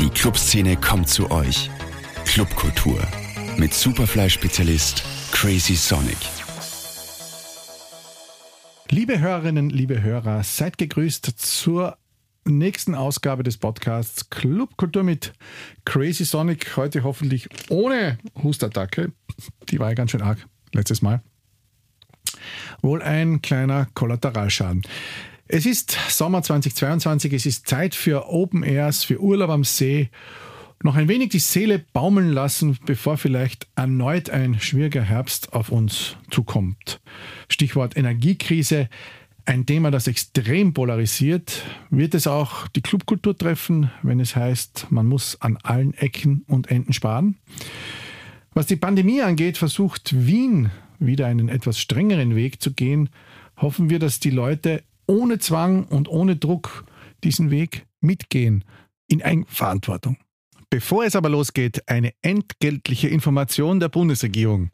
Die Clubszene kommt zu euch. Clubkultur mit Superfly-Spezialist Crazy Sonic. Liebe Hörerinnen, liebe Hörer, seid gegrüßt zur nächsten Ausgabe des Podcasts Clubkultur mit Crazy Sonic. Heute hoffentlich ohne Hustattacke. Die war ja ganz schön arg letztes Mal. Wohl ein kleiner Kollateralschaden. Es ist Sommer 2022, es ist Zeit für Open Airs, für Urlaub am See. Noch ein wenig die Seele baumeln lassen, bevor vielleicht erneut ein schwieriger Herbst auf uns zukommt. Stichwort Energiekrise, ein Thema, das extrem polarisiert. Wird es auch die Clubkultur treffen, wenn es heißt, man muss an allen Ecken und Enden sparen? Was die Pandemie angeht, versucht Wien wieder einen etwas strengeren Weg zu gehen. Hoffen wir, dass die Leute ohne Zwang und ohne Druck diesen Weg mitgehen, in Eigenverantwortung. Bevor es aber losgeht, eine entgeltliche Information der Bundesregierung.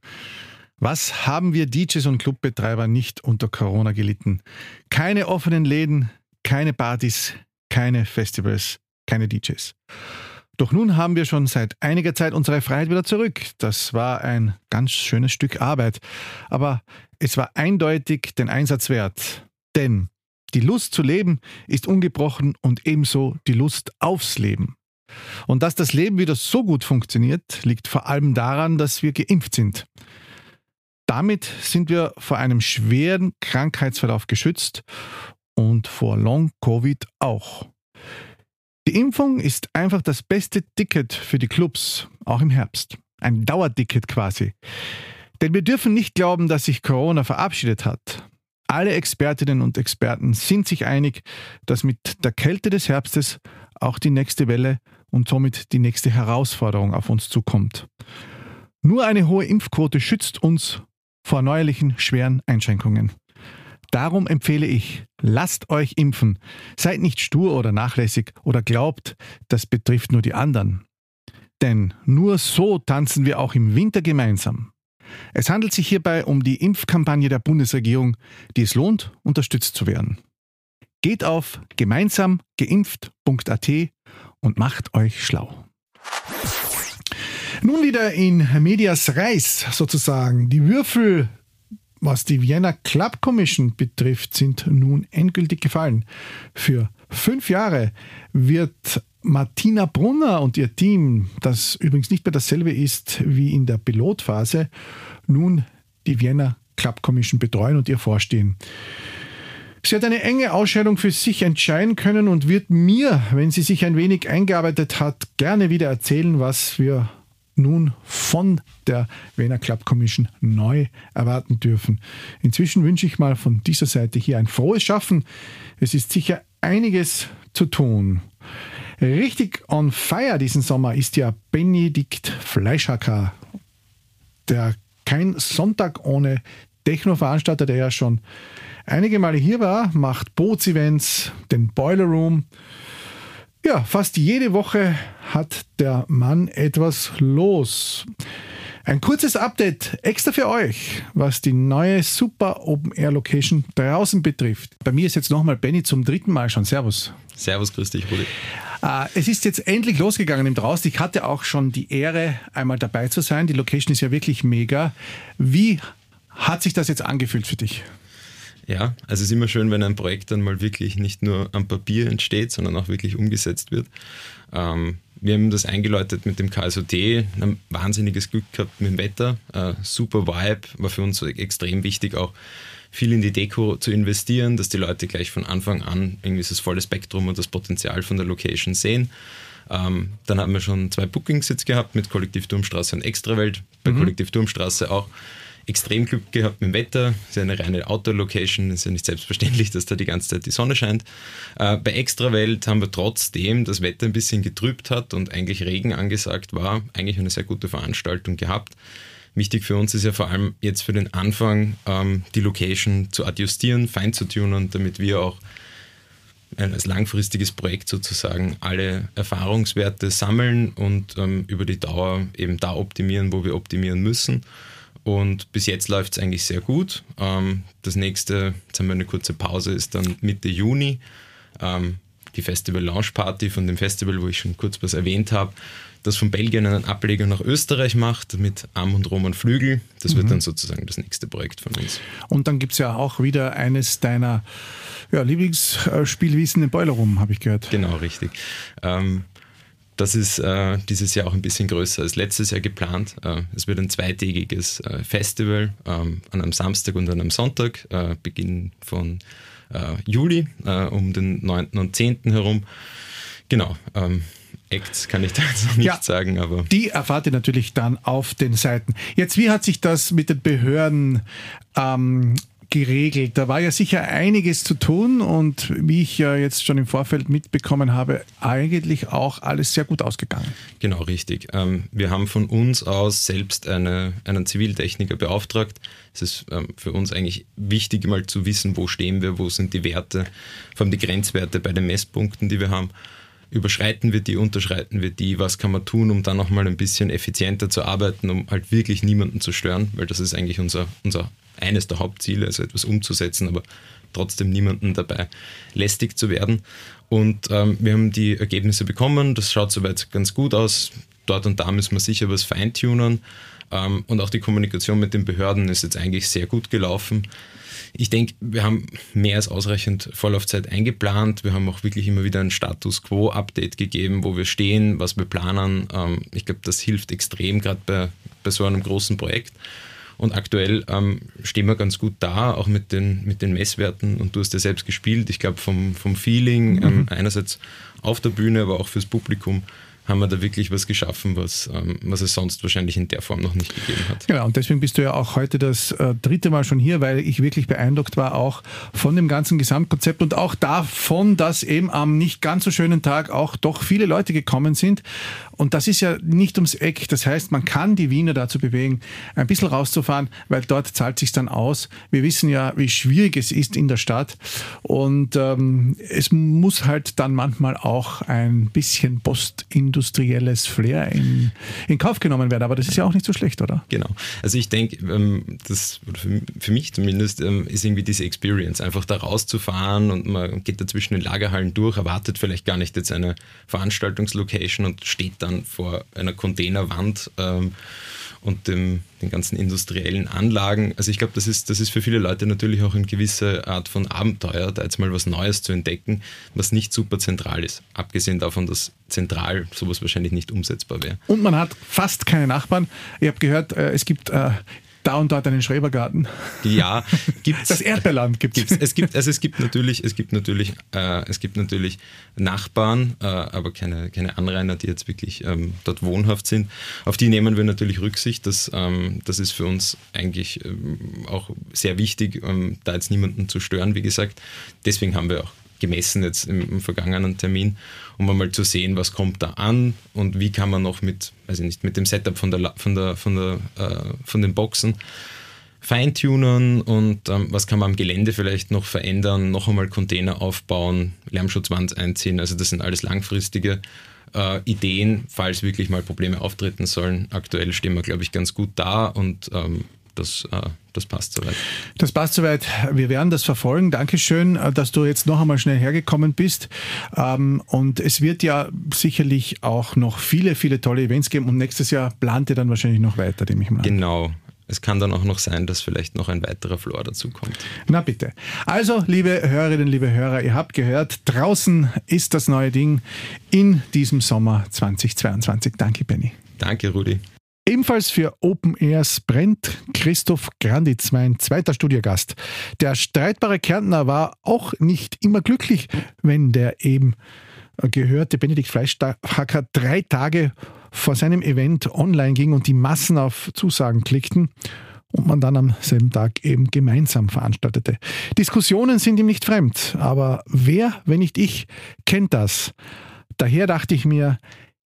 Was haben wir DJs und Clubbetreiber nicht unter Corona gelitten? Keine offenen Läden, keine Partys, keine Festivals, keine DJs. Doch nun haben wir schon seit einiger Zeit unsere Freiheit wieder zurück. Das war ein ganz schönes Stück Arbeit. Aber es war eindeutig den Einsatz wert. Denn die Lust zu leben ist ungebrochen und ebenso die Lust aufs Leben. Und dass das Leben wieder so gut funktioniert, liegt vor allem daran, dass wir geimpft sind. Damit sind wir vor einem schweren Krankheitsverlauf geschützt und vor Long-Covid auch. Die Impfung ist einfach das beste Ticket für die Clubs, auch im Herbst. Ein Dauerticket quasi. Denn wir dürfen nicht glauben, dass sich Corona verabschiedet hat. Alle Expertinnen und Experten sind sich einig, dass mit der Kälte des Herbstes auch die nächste Welle und somit die nächste Herausforderung auf uns zukommt. Nur eine hohe Impfquote schützt uns vor neuerlichen schweren Einschränkungen. Darum empfehle ich, lasst euch impfen. Seid nicht stur oder nachlässig oder glaubt, das betrifft nur die anderen. Denn nur so tanzen wir auch im Winter gemeinsam. Es handelt sich hierbei um die Impfkampagne der Bundesregierung, die es lohnt, unterstützt zu werden. Geht auf gemeinsamgeimpft.at und macht euch schlau. Nun wieder in Medias Reis sozusagen. Die Würfel, was die Vienna Club Commission betrifft, sind nun endgültig gefallen. Für fünf Jahre wird Martina Brunner und ihr Team, das übrigens nicht mehr dasselbe ist wie in der Pilotphase, nun die Vienna Club Commission betreuen und ihr vorstehen. Sie hat eine enge Ausscheidung für sich entscheiden können und wird mir, wenn sie sich ein wenig eingearbeitet hat, gerne wieder erzählen, was wir nun von der Wiener Club Commission neu erwarten dürfen. Inzwischen wünsche ich mal von dieser Seite hier ein frohes Schaffen. Es ist sicher einiges zu tun. Richtig on fire diesen Sommer ist ja Benedikt Fleischhacker, der kein Sonntag ohne Techno-Veranstalter, der ja schon einige Male hier war, macht Bootsevents, den Boiler Room. Ja, fast jede Woche hat der Mann etwas los. Ein kurzes Update extra für euch, was die neue Super Open Air Location draußen betrifft. Bei mir ist jetzt nochmal Benny zum dritten Mal schon. Servus. Servus, grüß dich, Rudi. Äh, es ist jetzt endlich losgegangen im Draußen. Ich hatte auch schon die Ehre, einmal dabei zu sein. Die Location ist ja wirklich mega. Wie hat sich das jetzt angefühlt für dich? Ja, also es ist immer schön, wenn ein Projekt dann mal wirklich nicht nur am Papier entsteht, sondern auch wirklich umgesetzt wird. Ähm, wir haben das eingeläutet mit dem KSOT, ein wahnsinniges Glück gehabt mit dem Wetter, äh, super Vibe, war für uns extrem wichtig auch viel in die Deko zu investieren, dass die Leute gleich von Anfang an irgendwie das volle Spektrum und das Potenzial von der Location sehen. Ähm, dann haben wir schon zwei Bookings jetzt gehabt mit Kollektiv Turmstraße und Extrawelt. Bei mhm. Kollektiv Turmstraße auch extrem Glück gehabt mit dem Wetter. Es ist ja eine reine Outdoor-Location, ist ja nicht selbstverständlich, dass da die ganze Zeit die Sonne scheint. Äh, bei Extrawelt haben wir trotzdem das Wetter ein bisschen getrübt hat und eigentlich Regen angesagt war, eigentlich eine sehr gute Veranstaltung gehabt. Wichtig für uns ist ja vor allem jetzt für den Anfang ähm, die Location zu adjustieren, fein zu tunen, damit wir auch als langfristiges Projekt sozusagen alle Erfahrungswerte sammeln und ähm, über die Dauer eben da optimieren, wo wir optimieren müssen. Und bis jetzt läuft es eigentlich sehr gut. Ähm, das nächste, jetzt haben wir eine kurze Pause, ist dann Mitte Juni. Ähm, die Festival Launch Party von dem Festival, wo ich schon kurz was erwähnt habe, das von Belgien einen Ableger nach Österreich macht mit Arm und Roman Flügel. Das mhm. wird dann sozusagen das nächste Projekt von uns. Und dann gibt es ja auch wieder eines deiner ja, Lieblingsspielwiesen in Boiler Room, habe ich gehört. Genau, richtig. Ähm, das ist äh, dieses Jahr auch ein bisschen größer als letztes Jahr geplant. Äh, es wird ein zweitägiges äh, Festival ähm, an einem Samstag und an einem Sonntag, äh, Beginn von äh, Juli, äh, um den 9. und 10. herum. Genau. Ähm, Acts kann ich da jetzt noch nicht ja, sagen, aber. Die erfahrt ihr natürlich dann auf den Seiten. Jetzt, wie hat sich das mit den Behörden ähm, geregelt. Da war ja sicher einiges zu tun und wie ich ja jetzt schon im Vorfeld mitbekommen habe, eigentlich auch alles sehr gut ausgegangen. Genau, richtig. Ähm, wir haben von uns aus selbst eine, einen Ziviltechniker beauftragt. Es ist ähm, für uns eigentlich wichtig, mal zu wissen, wo stehen wir, wo sind die Werte, vor allem die Grenzwerte bei den Messpunkten, die wir haben überschreiten wir die, unterschreiten wir die, was kann man tun, um dann nochmal ein bisschen effizienter zu arbeiten, um halt wirklich niemanden zu stören, weil das ist eigentlich unser, unser eines der Hauptziele, also etwas umzusetzen, aber trotzdem niemanden dabei lästig zu werden. Und ähm, wir haben die Ergebnisse bekommen, das schaut soweit ganz gut aus. Dort und da müssen wir sicher was feintunen. Ähm, und auch die Kommunikation mit den Behörden ist jetzt eigentlich sehr gut gelaufen. Ich denke, wir haben mehr als ausreichend Vorlaufzeit eingeplant. Wir haben auch wirklich immer wieder ein Status Quo-Update gegeben, wo wir stehen, was wir planen. Ähm, ich glaube, das hilft extrem, gerade bei, bei so einem großen Projekt. Und aktuell ähm, stehen wir ganz gut da, auch mit den, mit den Messwerten. Und du hast ja selbst gespielt. Ich glaube, vom, vom Feeling, ähm, mhm. einerseits auf der Bühne, aber auch fürs Publikum, haben wir da wirklich was geschaffen, was, ähm, was es sonst wahrscheinlich in der Form noch nicht gegeben hat. Genau, und deswegen bist du ja auch heute das äh, dritte Mal schon hier, weil ich wirklich beeindruckt war auch von dem ganzen Gesamtkonzept und auch davon, dass eben am nicht ganz so schönen Tag auch doch viele Leute gekommen sind. Und das ist ja nicht ums Eck. Das heißt, man kann die Wiener dazu bewegen, ein bisschen rauszufahren, weil dort zahlt sich dann aus. Wir wissen ja, wie schwierig es ist in der Stadt. Und ähm, es muss halt dann manchmal auch ein bisschen Postindustriell industrielles Flair in, in Kauf genommen werden. Aber das ist ja auch nicht so schlecht, oder? Genau. Also ich denke, ähm, das für, mich zumindest ähm, ist irgendwie diese Experience, einfach da rauszufahren und man geht da zwischen den Lagerhallen durch, erwartet vielleicht gar nicht jetzt eine Veranstaltungslocation und steht dann vor einer Containerwand ähm, und dem, den ganzen industriellen Anlagen. Also ich glaube, das ist, das ist für viele Leute natürlich auch eine gewisse Art von Abenteuer, da jetzt mal was Neues zu entdecken, was nicht super zentral ist. Abgesehen davon, dass zentral sowas wahrscheinlich nicht umsetzbar wäre. Und man hat fast keine Nachbarn. Ich habe gehört, äh, es gibt äh, da und dort einen Schrebergarten. Ja, gibt's. Das Erdbeerland gibt es. Es gibt, also es gibt natürlich, es gibt natürlich, äh, es gibt natürlich Nachbarn, äh, aber keine, keine Anrainer, die jetzt wirklich ähm, dort wohnhaft sind. Auf die nehmen wir natürlich Rücksicht. Das, ähm, das ist für uns eigentlich ähm, auch sehr wichtig, ähm, da jetzt niemanden zu stören, wie gesagt. Deswegen haben wir auch gemessen jetzt im, im, vergangenen Termin, um einmal zu sehen, was kommt da an und wie kann man noch mit, also nicht mit dem Setup von, der, von, der, von, der, äh, von den Boxen feintunen und ähm, was kann man am Gelände vielleicht noch verändern, noch einmal Container aufbauen, Lärmschutzwand einziehen. Also das sind alles langfristige äh, Ideen, falls wirklich mal Probleme auftreten sollen. Aktuell stehen wir, glaube ich, ganz gut da und ähm, das, äh, das passt soweit. Das passt soweit. Wir werden das verfolgen. Dankeschön, äh, dass du jetzt noch einmal schnell hergekommen bist. Ähm, und es wird ja sicherlich auch noch viele, viele tolle Events geben. Und nächstes Jahr plant ihr dann wahrscheinlich noch weiter, dem ich mal. Genau. Es kann dann auch noch sein, dass vielleicht noch ein weiterer Floor dazu kommt. Na bitte. Also, liebe Hörerinnen, liebe Hörer, ihr habt gehört, draußen ist das neue Ding in diesem Sommer 2022. Danke, Benny. Danke, Rudi. Ebenfalls für Open Airs brennt Christoph Granditz, mein zweiter Studiogast. Der streitbare Kärntner war auch nicht immer glücklich, wenn der eben gehörte Benedikt Fleischhacker drei Tage vor seinem Event online ging und die Massen auf Zusagen klickten und man dann am selben Tag eben gemeinsam veranstaltete. Diskussionen sind ihm nicht fremd, aber wer, wenn nicht ich, kennt das? Daher dachte ich mir,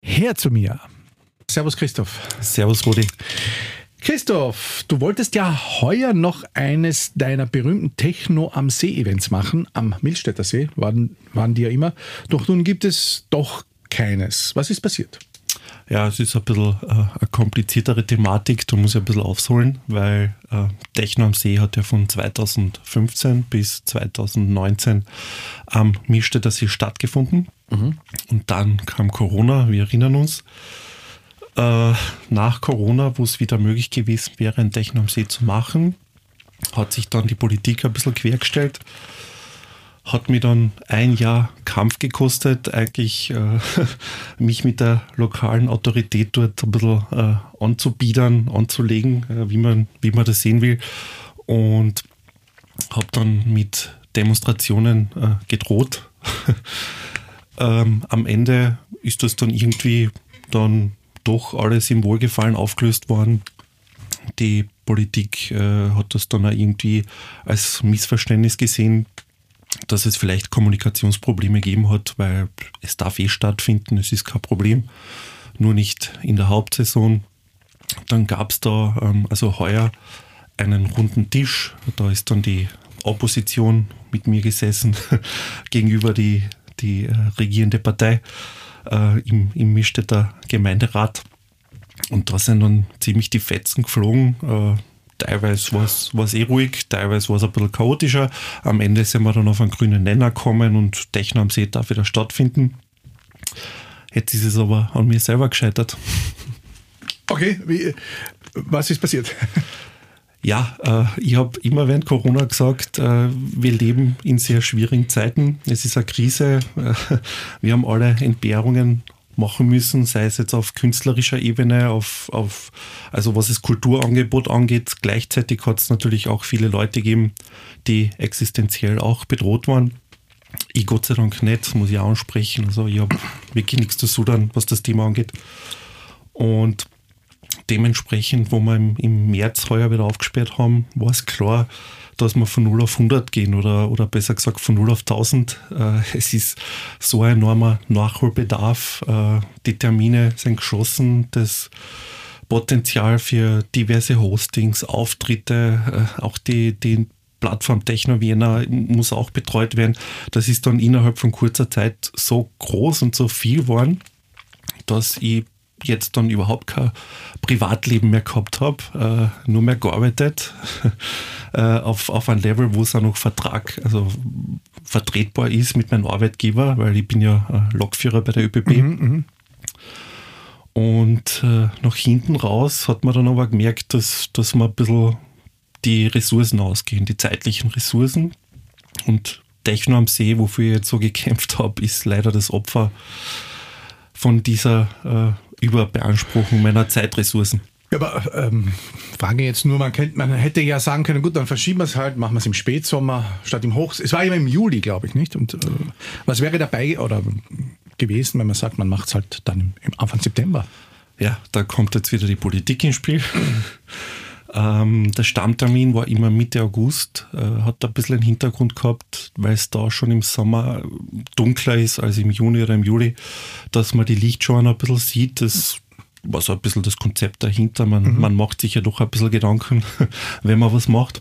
her zu mir. Servus Christoph. Servus Rudi. Christoph, du wolltest ja heuer noch eines deiner berühmten Techno am See-Events machen, am Milstädter See, waren, waren die ja immer. Doch nun gibt es doch keines. Was ist passiert? Ja, es ist ein bisschen äh, eine kompliziertere Thematik, da muss ich ein bisschen aufholen, weil äh, Techno am See hat ja von 2015 bis 2019 am Mischstädter See stattgefunden. Mhm. Und dann kam Corona, wir erinnern uns. Äh, nach Corona, wo es wieder möglich gewesen wäre, ein Techno am See zu machen, hat sich dann die Politik ein bisschen quergestellt hat mir dann ein Jahr Kampf gekostet, eigentlich äh, mich mit der lokalen Autorität dort ein bisschen äh, anzubiedern, anzulegen, äh, wie, man, wie man das sehen will. Und habe dann mit Demonstrationen äh, gedroht. ähm, am Ende ist das dann irgendwie dann doch alles im Wohlgefallen aufgelöst worden. Die Politik äh, hat das dann auch irgendwie als Missverständnis gesehen, dass es vielleicht Kommunikationsprobleme gegeben hat, weil es darf eh stattfinden, es ist kein Problem, nur nicht in der Hauptsaison. Dann gab es da ähm, also heuer einen runden Tisch, da ist dann die Opposition mit mir gesessen gegenüber die, die äh, regierende Partei äh, im, im Mischstädter Gemeinderat. Und da sind dann ziemlich die Fetzen geflogen. Äh, Teilweise war es eh ruhig, teilweise war es ein bisschen chaotischer. Am Ende sind wir dann auf einen grünen Nenner gekommen und Techno am See darf wieder stattfinden. Jetzt ist es aber an mir selber gescheitert. Okay, wie, was ist passiert? Ja, äh, ich habe immer während Corona gesagt, äh, wir leben in sehr schwierigen Zeiten. Es ist eine Krise. Äh, wir haben alle Entbehrungen machen müssen, sei es jetzt auf künstlerischer Ebene, auf, auf also was das Kulturangebot angeht. Gleichzeitig hat es natürlich auch viele Leute gegeben, die existenziell auch bedroht waren. Ich Gott sei Dank nicht, muss ich ansprechen. Also ich habe wirklich nichts zu sudern, was das Thema angeht. Und dementsprechend, wo wir im, März heuer wieder aufgesperrt haben, war es klar, dass wir von 0 auf 100 gehen oder, oder besser gesagt von 0 auf 1000. Äh, es ist so ein enormer Nachholbedarf. Äh, die Termine sind geschossen. Das Potenzial für diverse Hostings, Auftritte, äh, auch die, die Plattform Techno Vienna muss auch betreut werden. Das ist dann innerhalb von kurzer Zeit so groß und so viel geworden, dass ich jetzt dann überhaupt kein Privatleben mehr gehabt habe, äh, nur mehr gearbeitet äh, auf, auf ein Level, wo es auch noch Vertrag, also vertretbar ist mit meinem Arbeitgeber, weil ich bin ja Lokführer bei der ÖBB. Mhm, mhm, und äh, nach hinten raus hat man dann aber gemerkt, dass, dass man ein bisschen die Ressourcen ausgehen, die zeitlichen Ressourcen. Und Techno am See, wofür ich jetzt so gekämpft habe, ist leider das Opfer von dieser äh, Überbeanspruchung meiner Zeitressourcen. Ja, aber ähm, Frage jetzt nur, man, kennt, man hätte ja sagen können, gut, dann verschieben wir es halt, machen wir es im Spätsommer statt im Hochs. Es war immer im Juli, glaube ich, nicht? Und äh, was wäre dabei oder gewesen, wenn man sagt, man macht es halt dann im Anfang September? Ja, da kommt jetzt wieder die Politik ins Spiel. Ähm, der Stammtermin war immer Mitte August, äh, hat ein bisschen einen Hintergrund gehabt, weil es da schon im Sommer dunkler ist als im Juni oder im Juli, dass man die Lichtschauen ein bisschen sieht. Das war so ein bisschen das Konzept dahinter. Man, mhm. man macht sich ja doch ein bisschen Gedanken, wenn man was macht.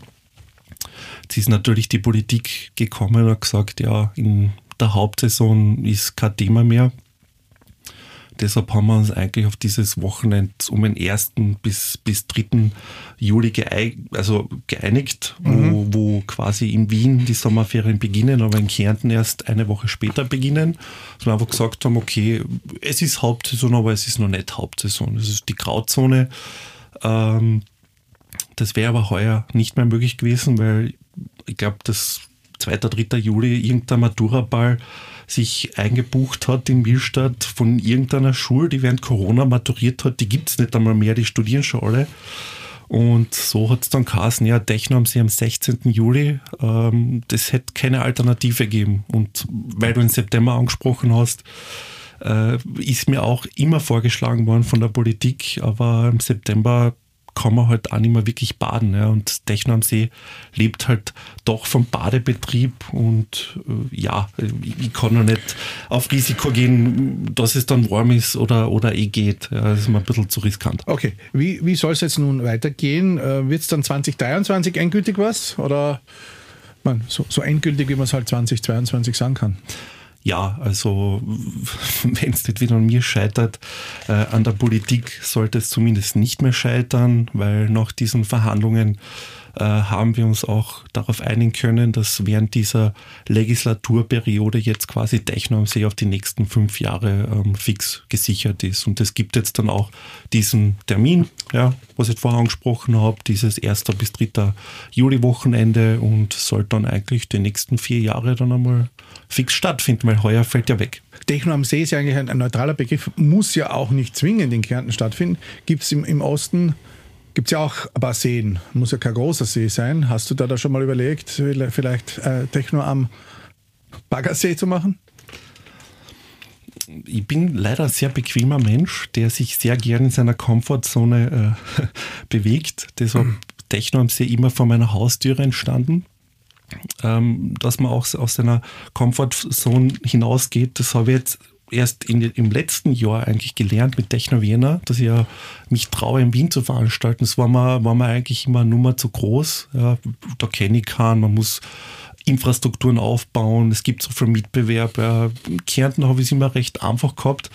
Jetzt ist natürlich die Politik gekommen und hat gesagt, ja, in der Hauptsaison ist kein Thema mehr. Deshalb haben wir uns eigentlich auf dieses Wochenende um den 1. bis, bis 3. Juli geeig also geeinigt, mhm. wo, wo quasi in Wien die Sommerferien beginnen, aber in Kärnten erst eine Woche später beginnen. Dass wir einfach gesagt haben, okay, es ist Hauptsaison, aber es ist noch nicht Hauptsaison. Es ist die Grauzone. Ähm, das wäre aber heuer nicht mehr möglich gewesen, weil ich glaube, das 2. 3. Juli irgendein Matura-Ball sich eingebucht hat in Millstadt von irgendeiner Schule, die während Corona maturiert hat, die gibt es nicht einmal mehr, die studieren schon alle. Und so hat es dann geheißen, ja, Techno haben sie am 16. Juli, ähm, das hätte keine Alternative gegeben. Und weil du im September angesprochen hast, äh, ist mir auch immer vorgeschlagen worden von der Politik, aber im September kann man halt auch nicht mehr wirklich baden. Ja. Und Techno am See lebt halt doch vom Badebetrieb und äh, ja, ich kann noch nicht auf Risiko gehen, dass es dann warm ist oder, oder eh geht. Ja, das ist mir ein bisschen zu riskant. Okay, wie, wie soll es jetzt nun weitergehen? Äh, Wird es dann 2023 endgültig was oder man, so, so endgültig, wie man es halt 2022 sagen kann? Ja, also wenn es nicht wieder an mir scheitert, äh, an der Politik sollte es zumindest nicht mehr scheitern, weil nach diesen Verhandlungen äh, haben wir uns auch darauf einigen können, dass während dieser Legislaturperiode jetzt quasi Techno am See auf die nächsten fünf Jahre ähm, fix gesichert ist. Und es gibt jetzt dann auch diesen Termin, ja, was ich vorher angesprochen habe, dieses 1. bis 3. Juli-Wochenende und soll dann eigentlich die nächsten vier Jahre dann einmal fix stattfinden, weil heuer fällt ja weg. Techno am See ist ja eigentlich ein, ein neutraler Begriff, muss ja auch nicht zwingend in Kärnten stattfinden. Gibt es im, im Osten Gibt es ja auch ein paar Seen, muss ja kein großer See sein. Hast du da, da schon mal überlegt, vielleicht äh, Techno am Baggersee zu machen? ich bin leider ein sehr bequemer Mensch, der sich sehr gern in seiner Komfortzone äh, bewegt. Deshalb mhm. Techno am See immer vor meiner Haustüre entstanden. Ähm, dass man auch aus seiner Komfortzone hinausgeht, das habe ich jetzt erst in, im letzten Jahr eigentlich gelernt mit Techno Vienna, dass ich ja mich traue, in Wien zu veranstalten. Das war mir, war mir eigentlich immer eine Nummer zu groß. Ja, da kenne ich keinen, man muss Infrastrukturen aufbauen, es gibt so viel Mitbewerb. Ja, in Kärnten habe ich es immer recht einfach gehabt.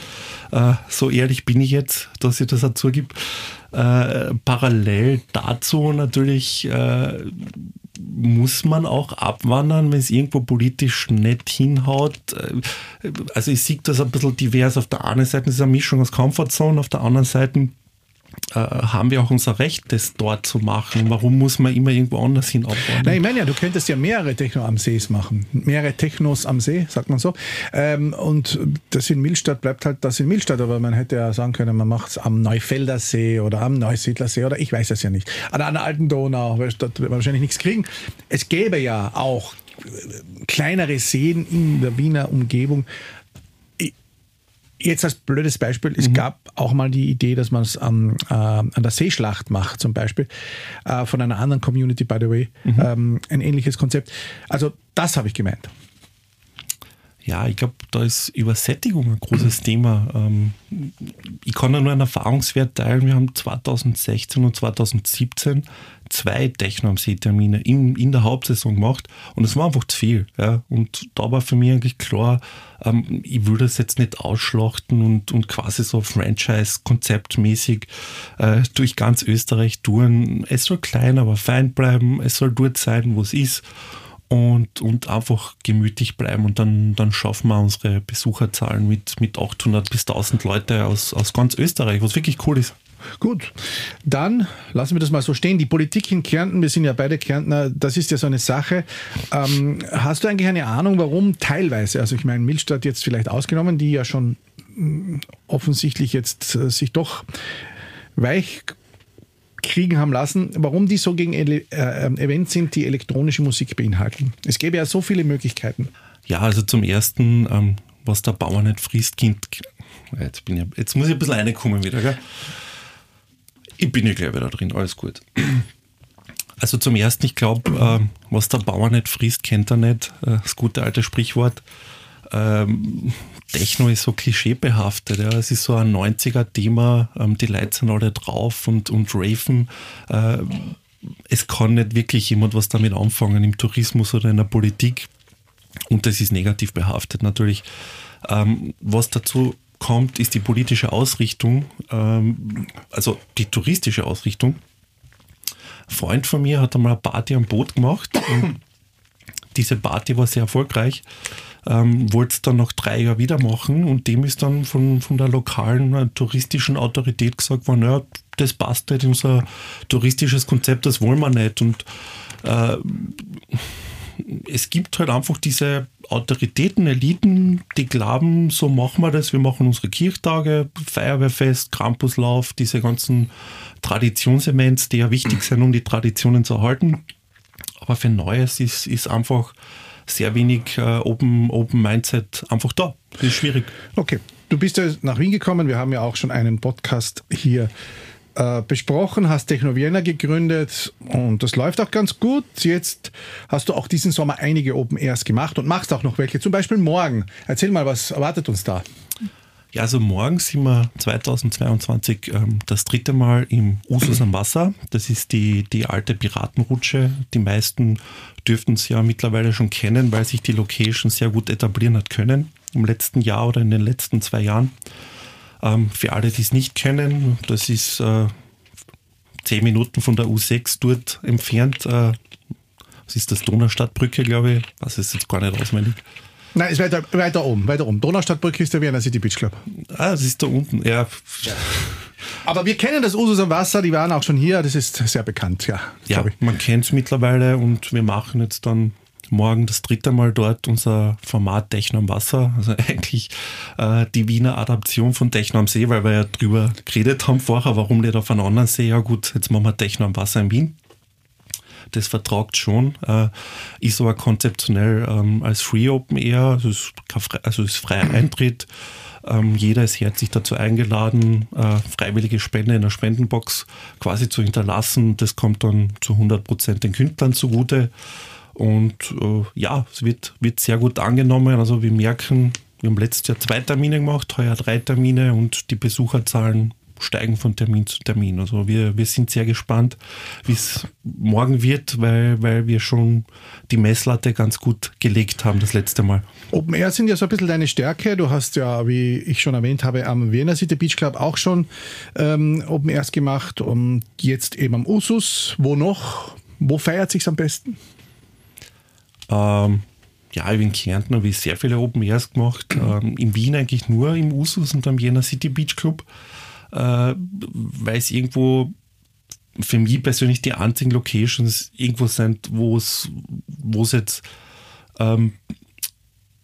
Äh, so ehrlich bin ich jetzt, dass ich das dazu gibt. Äh, parallel dazu natürlich äh, muss man auch abwandern, wenn es irgendwo politisch nicht hinhaut. Äh, also ich sehe das ein bisschen divers. Auf der einen Seite ist es eine Mischung aus Comfortzone, auf der anderen Seite haben wir auch unser Recht, das dort zu machen. Warum muss man immer irgendwo anders hin abbauen? Nein, ich meine ja, du könntest ja mehrere Techno am See machen. Mehrere Technos am See, sagt man so. Ähm, und das in Milstadt bleibt halt das in Milstadt, aber man hätte ja sagen können, man macht es am Neufelder See oder am Neusiedler See oder ich weiß es ja nicht. An der alten Donau, weil dort wird man wahrscheinlich nichts kriegen. Es gäbe ja auch kleinere Seen in der Wiener Umgebung, Jetzt als blödes Beispiel, es mhm. gab auch mal die Idee, dass man es ähm, äh, an der Seeschlacht macht, zum Beispiel, äh, von einer anderen Community, by the way, mhm. ähm, ein ähnliches Konzept. Also das habe ich gemeint. Ja, ich glaube, da ist Übersättigung ein großes Thema. Ähm, ich kann da nur einen Erfahrungswert teilen. Wir haben 2016 und 2017 zwei Techno am See-Termine in, in der Hauptsaison gemacht und es war einfach zu viel. Ja. Und da war für mich eigentlich klar, ähm, ich will das jetzt nicht ausschlachten und, und quasi so Franchise-konzeptmäßig äh, durch ganz Österreich touren. Es soll klein, aber fein bleiben. Es soll dort sein, wo es ist und, und einfach gemütlich bleiben und dann, dann schaffen wir unsere Besucherzahlen mit, mit 800 bis 1000 Leute aus, aus ganz Österreich, was wirklich cool ist. Gut, dann lassen wir das mal so stehen. Die Politik in Kärnten, wir sind ja beide Kärntner, das ist ja so eine Sache. Ähm, hast du eigentlich eine Ahnung, warum teilweise, also ich meine Milstadt jetzt vielleicht ausgenommen, die ja schon mm, offensichtlich jetzt äh, sich doch weich kriegen haben lassen, warum die so gegen äh, ähm, Events sind, die elektronische Musik beinhalten. Es gäbe ja so viele Möglichkeiten. Ja, also zum ersten, ähm, was der Bauer nicht frisst, Kind. Jetzt, bin ich, jetzt muss ich ein bisschen reinkommen wieder. Gell? Ich bin ja gleich wieder drin, alles gut. Also zum ersten, ich glaube, äh, was der Bauer nicht frisst, kennt er nicht. Äh, das gute alte Sprichwort. Ähm, Techno ist so klischeebehaftet. Ja. Es ist so ein 90er-Thema, ähm, die Leute sind alle drauf und, und raven. Äh, es kann nicht wirklich jemand was damit anfangen im Tourismus oder in der Politik. Und das ist negativ behaftet natürlich. Ähm, was dazu kommt, ist die politische Ausrichtung, ähm, also die touristische Ausrichtung. Ein Freund von mir hat einmal eine Party am Boot gemacht und diese Party war sehr erfolgreich ähm, wollte es dann nach drei Jahren wieder machen und dem ist dann von, von der lokalen äh, touristischen Autorität gesagt worden, ja, das passt nicht in unser touristisches Konzept, das wollen wir nicht. Und äh, es gibt halt einfach diese Autoritäten, Eliten, die glauben, so machen wir das. Wir machen unsere Kirchtage, Feuerwehrfest, Krampuslauf, diese ganzen Traditionsevents, die ja wichtig sind, um die Traditionen zu erhalten. Aber für Neues ist, ist einfach sehr wenig äh, Open, Open Mindset einfach da. Das ist schwierig. Okay, du bist ja nach Wien gekommen. Wir haben ja auch schon einen Podcast hier äh, besprochen, hast Techno Vienna gegründet und das läuft auch ganz gut. Jetzt hast du auch diesen Sommer einige Open Airs gemacht und machst auch noch welche, zum Beispiel morgen. Erzähl mal, was erwartet uns da? Ja, also morgen sind wir 2022 ähm, das dritte Mal im Usus am Wasser. Das ist die, die alte Piratenrutsche. Die meisten dürften es ja mittlerweile schon kennen, weil sich die Location sehr gut etablieren hat können im letzten Jahr oder in den letzten zwei Jahren. Ähm, für alle, die es nicht kennen, das ist äh, zehn Minuten von der U6 dort entfernt. Äh, das ist das Donaustadtbrücke, glaube ich. Was ist jetzt gar nicht auswendig. Nein, ist weiter, weiter oben, weiter oben. Donaustadtbrücke ist der Vienna City Beach Club. Ah, das ist da unten, ja. Aber wir kennen das Usus am Wasser, die waren auch schon hier, das ist sehr bekannt, ja. Ja, man kennt es mittlerweile und wir machen jetzt dann morgen das dritte Mal dort unser Format Techno am Wasser. Also eigentlich äh, die Wiener Adaption von Techno am See, weil wir ja drüber geredet haben vorher, warum nicht auf einem anderen See? Ja gut, jetzt machen wir Techno am Wasser in Wien das vertragt schon, äh, ist aber konzeptionell ähm, als Free Open Air, also ist, also ist freier Eintritt. Ähm, jeder ist herzlich dazu eingeladen, äh, freiwillige Spende in der Spendenbox quasi zu hinterlassen. Das kommt dann zu 100 Prozent den Künstlern zugute. Und äh, ja, es wird, wird sehr gut angenommen. Also wir merken, wir haben letztes Jahr zwei Termine gemacht, heuer drei Termine und die Besucherzahlen steigen von Termin zu Termin. Also wir, wir sind sehr gespannt, wie es morgen wird, weil, weil wir schon die Messlatte ganz gut gelegt haben das letzte Mal. Open Air sind ja so ein bisschen deine Stärke. Du hast ja, wie ich schon erwähnt habe, am Vienna City Beach Club auch schon ähm, Open Airs gemacht und jetzt eben am Usus. Wo noch? Wo feiert sich am besten? Ähm, ja, ich bin Kärntner, habe ich sehr viele Open Airs gemacht. Ähm, in Wien eigentlich nur im Usus und am Vienna City Beach Club äh, weil es irgendwo für mich persönlich die einzigen Locations irgendwo sind, wo es jetzt ähm,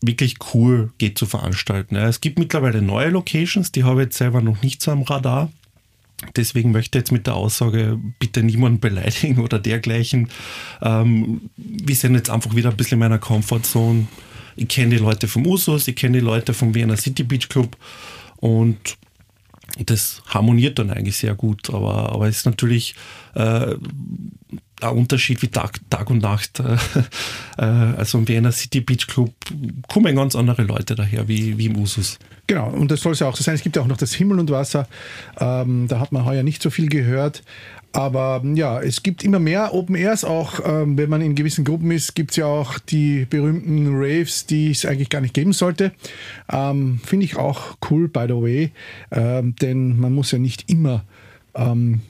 wirklich cool geht zu veranstalten. Ja, es gibt mittlerweile neue Locations, die habe ich jetzt selber noch nicht so am Radar. Deswegen möchte ich jetzt mit der Aussage bitte niemanden beleidigen oder dergleichen. Ähm, wir sind jetzt einfach wieder ein bisschen in meiner Comfortzone. Ich kenne die Leute vom Usus, ich kenne die Leute vom Vienna City Beach Club und das harmoniert dann eigentlich sehr gut, aber, aber es ist natürlich äh, ein Unterschied wie Tag, Tag und Nacht. Äh, also im Vienna City Beach Club kommen ganz andere Leute daher wie, wie im Usus. Genau, und das soll es ja auch so sein. Es gibt ja auch noch das Himmel und Wasser. Ähm, da hat man heuer nicht so viel gehört. Aber ja, es gibt immer mehr Open Airs, auch ähm, wenn man in gewissen Gruppen ist, gibt es ja auch die berühmten Raves, die es eigentlich gar nicht geben sollte. Ähm, Finde ich auch cool, by the way, ähm, denn man muss ja nicht immer ähm,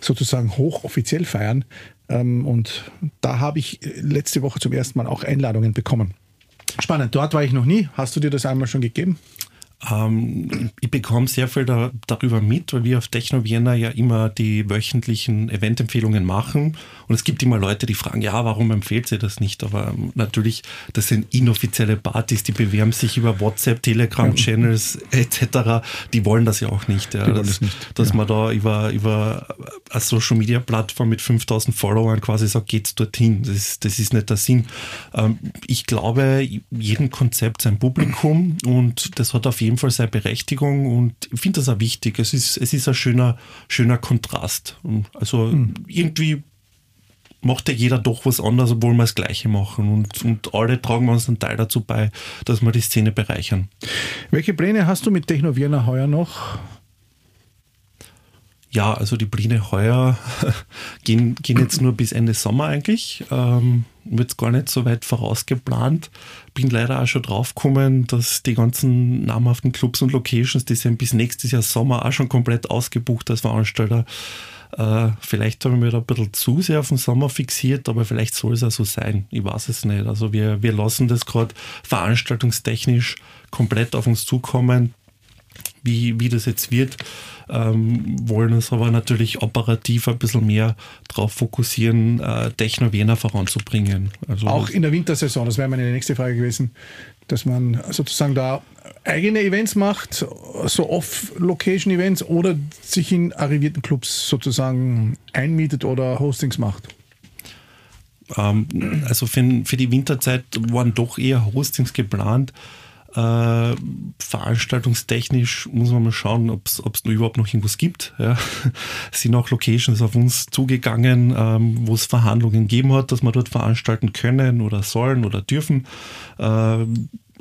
sozusagen hochoffiziell feiern. Ähm, und da habe ich letzte Woche zum ersten Mal auch Einladungen bekommen. Spannend, dort war ich noch nie. Hast du dir das einmal schon gegeben? Ähm, ich bekomme sehr viel da, darüber mit, weil wir auf Techno Vienna ja immer die wöchentlichen Eventempfehlungen machen. Und es gibt immer Leute, die fragen, ja, warum empfiehlt sie das nicht? Aber ähm, natürlich, das sind inoffizielle Partys, die bewerben sich über WhatsApp, Telegram-Channels etc. Die wollen das ja auch nicht. Ja. Das, das nicht. Dass ja. man da über, über eine Social-Media-Plattform mit 5000 Followern quasi sagt, geht's dorthin. Das ist, das ist nicht der Sinn. Ähm, ich glaube, jedem Konzept sein Publikum und das hat auf jeden Fall seine Berechtigung und ich finde das auch wichtig. Es ist, es ist ein schöner, schöner Kontrast. Also mhm. irgendwie macht ja jeder doch was anderes, obwohl wir das Gleiche machen. Und, und alle tragen uns einen Teil dazu bei, dass wir die Szene bereichern. Welche Pläne hast du mit Techno Vienna heuer noch? Ja, also die Pläne heuer gehen, gehen jetzt nur bis Ende Sommer eigentlich. Ähm, wird gar nicht so weit vorausgeplant. Bin leider auch schon draufgekommen, dass die ganzen namhaften Clubs und Locations, die sind bis nächstes Jahr Sommer auch schon komplett ausgebucht als Veranstalter. Äh, vielleicht haben wir da ein bisschen zu sehr auf den Sommer fixiert, aber vielleicht soll es auch so sein. Ich weiß es nicht. Also wir, wir lassen das gerade veranstaltungstechnisch komplett auf uns zukommen. Wie, wie das jetzt wird, ähm, wollen uns aber natürlich operativ ein bisschen mehr darauf fokussieren, äh, Techno Wiener voranzubringen. Also Auch in der Wintersaison, das wäre meine nächste Frage gewesen, dass man sozusagen da eigene Events macht, so Off-Location-Events oder sich in arrivierten Clubs sozusagen einmietet oder Hostings macht? Ähm, also für, für, die Winterzeit waren doch eher Hostings geplant. Äh, veranstaltungstechnisch muss man mal schauen, ob es überhaupt noch irgendwas gibt. Ja. Es sind auch Locations auf uns zugegangen, ähm, wo es Verhandlungen gegeben hat, dass wir dort veranstalten können oder sollen oder dürfen. Äh,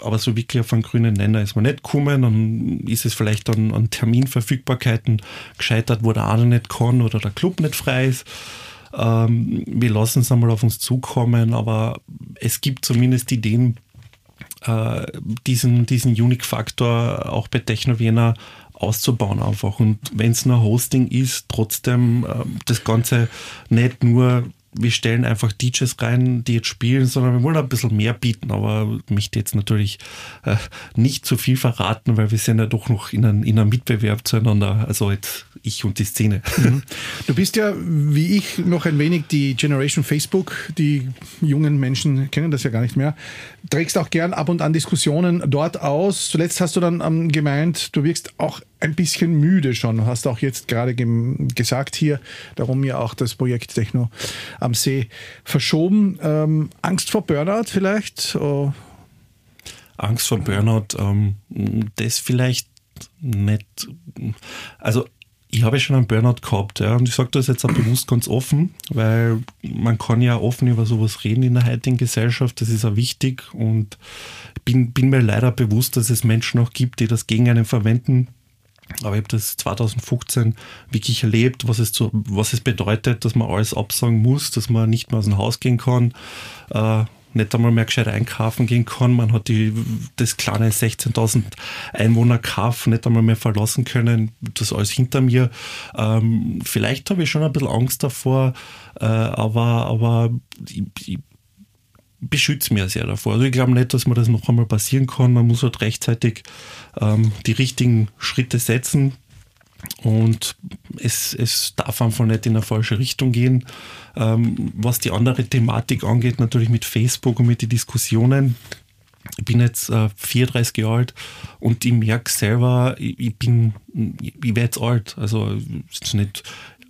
aber so wirklich auf einen grünen Nenner ist man nicht gekommen. Dann ist es vielleicht an, an Terminverfügbarkeiten gescheitert, wo der eine nicht kann oder der Club nicht frei ist. Ähm, wir lassen es einmal auf uns zukommen, aber es gibt zumindest Ideen, äh, diesen, diesen Unique-Faktor auch bei Techno Vienna auszubauen einfach. Und wenn es nur Hosting ist, trotzdem äh, das Ganze nicht nur wir stellen einfach DJs rein, die jetzt spielen, sondern wir wollen ein bisschen mehr bieten. Aber ich möchte jetzt natürlich äh, nicht zu viel verraten, weil wir sind ja doch noch in einem, in einem Mitbewerb zueinander. Also jetzt ich und die Szene. Mhm. Du bist ja, wie ich, noch ein wenig die Generation Facebook. Die jungen Menschen kennen das ja gar nicht mehr. Trägst auch gern ab und an Diskussionen dort aus. Zuletzt hast du dann ähm, gemeint, du wirkst auch ein bisschen müde schon. Hast auch jetzt gerade gesagt hier, darum ja auch das Projekt Techno am See verschoben. Ähm, Angst vor Burnout vielleicht? Oh. Angst vor Burnout, ähm, das vielleicht nicht. Also ich habe schon einen Burnout gehabt, ja, und ich sage das jetzt auch bewusst ganz offen, weil man kann ja offen über sowas reden in der heutigen Gesellschaft, das ist auch wichtig. Und bin, bin mir leider bewusst, dass es Menschen auch gibt, die das gegen einen verwenden, aber ich habe das 2015 wirklich erlebt, was es, zu, was es bedeutet, dass man alles absagen muss, dass man nicht mehr aus dem Haus gehen kann, äh, nicht einmal mehr gescheit einkaufen gehen kann. Man hat die, das kleine 16.000 Einwohner Kaff nicht einmal mehr verlassen können. Das alles hinter mir. Ähm, vielleicht habe ich schon ein bisschen Angst davor, äh, aber, aber ich, ich beschütze mich sehr davor. Also ich glaube nicht, dass mir das noch einmal passieren kann. Man muss halt rechtzeitig ähm, die richtigen Schritte setzen und es, es darf einfach nicht in eine falsche Richtung gehen. Ähm, was die andere Thematik angeht, natürlich mit Facebook und mit den Diskussionen. Ich bin jetzt äh, 34 Jahre alt und ich merke selber, ich, ich bin, ich werde jetzt alt. Also ist nicht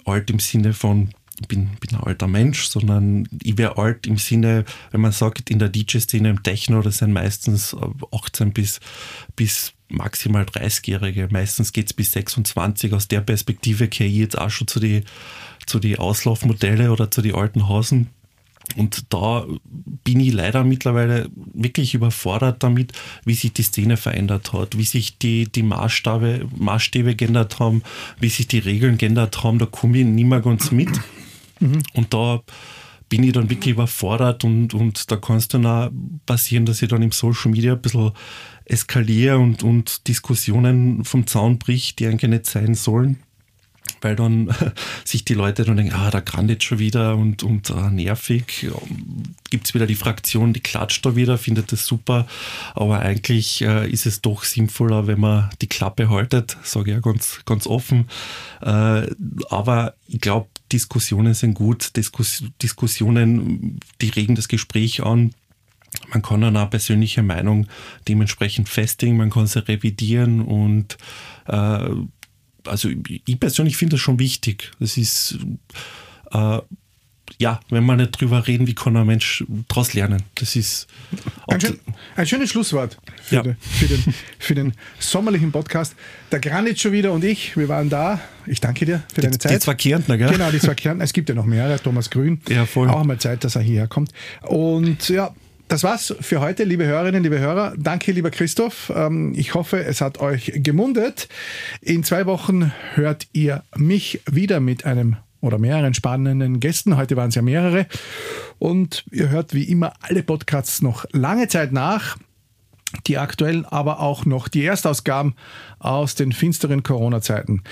alt im Sinne von ich bin, bin ein alter Mensch, sondern ich wäre alt im Sinne, wenn man sagt, in der DJ-Szene im Techno, das sind meistens 18 bis, bis maximal 30-Jährige. Meistens geht es bis 26. Aus der Perspektive kehre ich jetzt auch schon zu den zu die Auslaufmodelle oder zu den alten Hausen. Und da bin ich leider mittlerweile wirklich überfordert damit, wie sich die Szene verändert hat, wie sich die, die Maßstäbe, Maßstäbe geändert haben, wie sich die Regeln geändert haben. Da komme ich nicht mehr ganz mit. Mhm. Und da bin ich dann wirklich überfordert und, und da kann es dann auch passieren, dass ich dann im Social Media ein bisschen eskaliere und, und Diskussionen vom Zaun bricht, die eigentlich nicht sein sollen weil dann sich die Leute dann denken, ah, da grandet schon wieder und, und ah, nervig. Gibt es wieder die Fraktion, die klatscht da wieder, findet das super. Aber eigentlich äh, ist es doch sinnvoller, wenn man die Klappe haltet, sage ich ja ganz, ganz offen. Äh, aber ich glaube, Diskussionen sind gut. Diskus Diskussionen, die regen das Gespräch an. Man kann dann auch persönliche Meinung dementsprechend festigen, man kann sie revidieren und äh, also ich persönlich finde das schon wichtig. Das ist, äh, ja, wenn wir nicht drüber reden, wie kann ein Mensch daraus lernen? Das ist. Ein, schön, ein schönes Schlusswort für, ja. den, für, den, für, den, sommerlichen Podcast. Der Granit schon wieder und ich, wir waren da. Ich danke dir für die, deine Zeit. Die zwei Kärntner, gell? Genau, die zwei Kärntner. Es gibt ja noch mehrere. Thomas Grün. Ja, voll. Auch mal Zeit, dass er hierher kommt. Und ja, das war's für heute, liebe Hörerinnen, liebe Hörer. Danke, lieber Christoph. Ähm, ich hoffe, es hat euch gemundet. In zwei Wochen hört ihr mich wieder mit einem oder mehreren spannenden Gästen. Heute waren es ja mehrere. Und ihr hört wie immer alle Podcasts noch lange Zeit nach. Die aktuellen, aber auch noch die Erstausgaben aus den finsteren Corona-Zeiten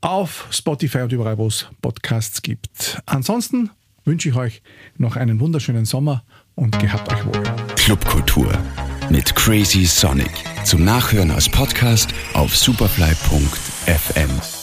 auf Spotify und überall, wo es Podcasts gibt. Ansonsten wünsche ich euch noch einen wunderschönen Sommer und gehabt euch wohl. Clubkultur mit Crazy Sonic. Zum Nachhören als Podcast auf superfly.fm.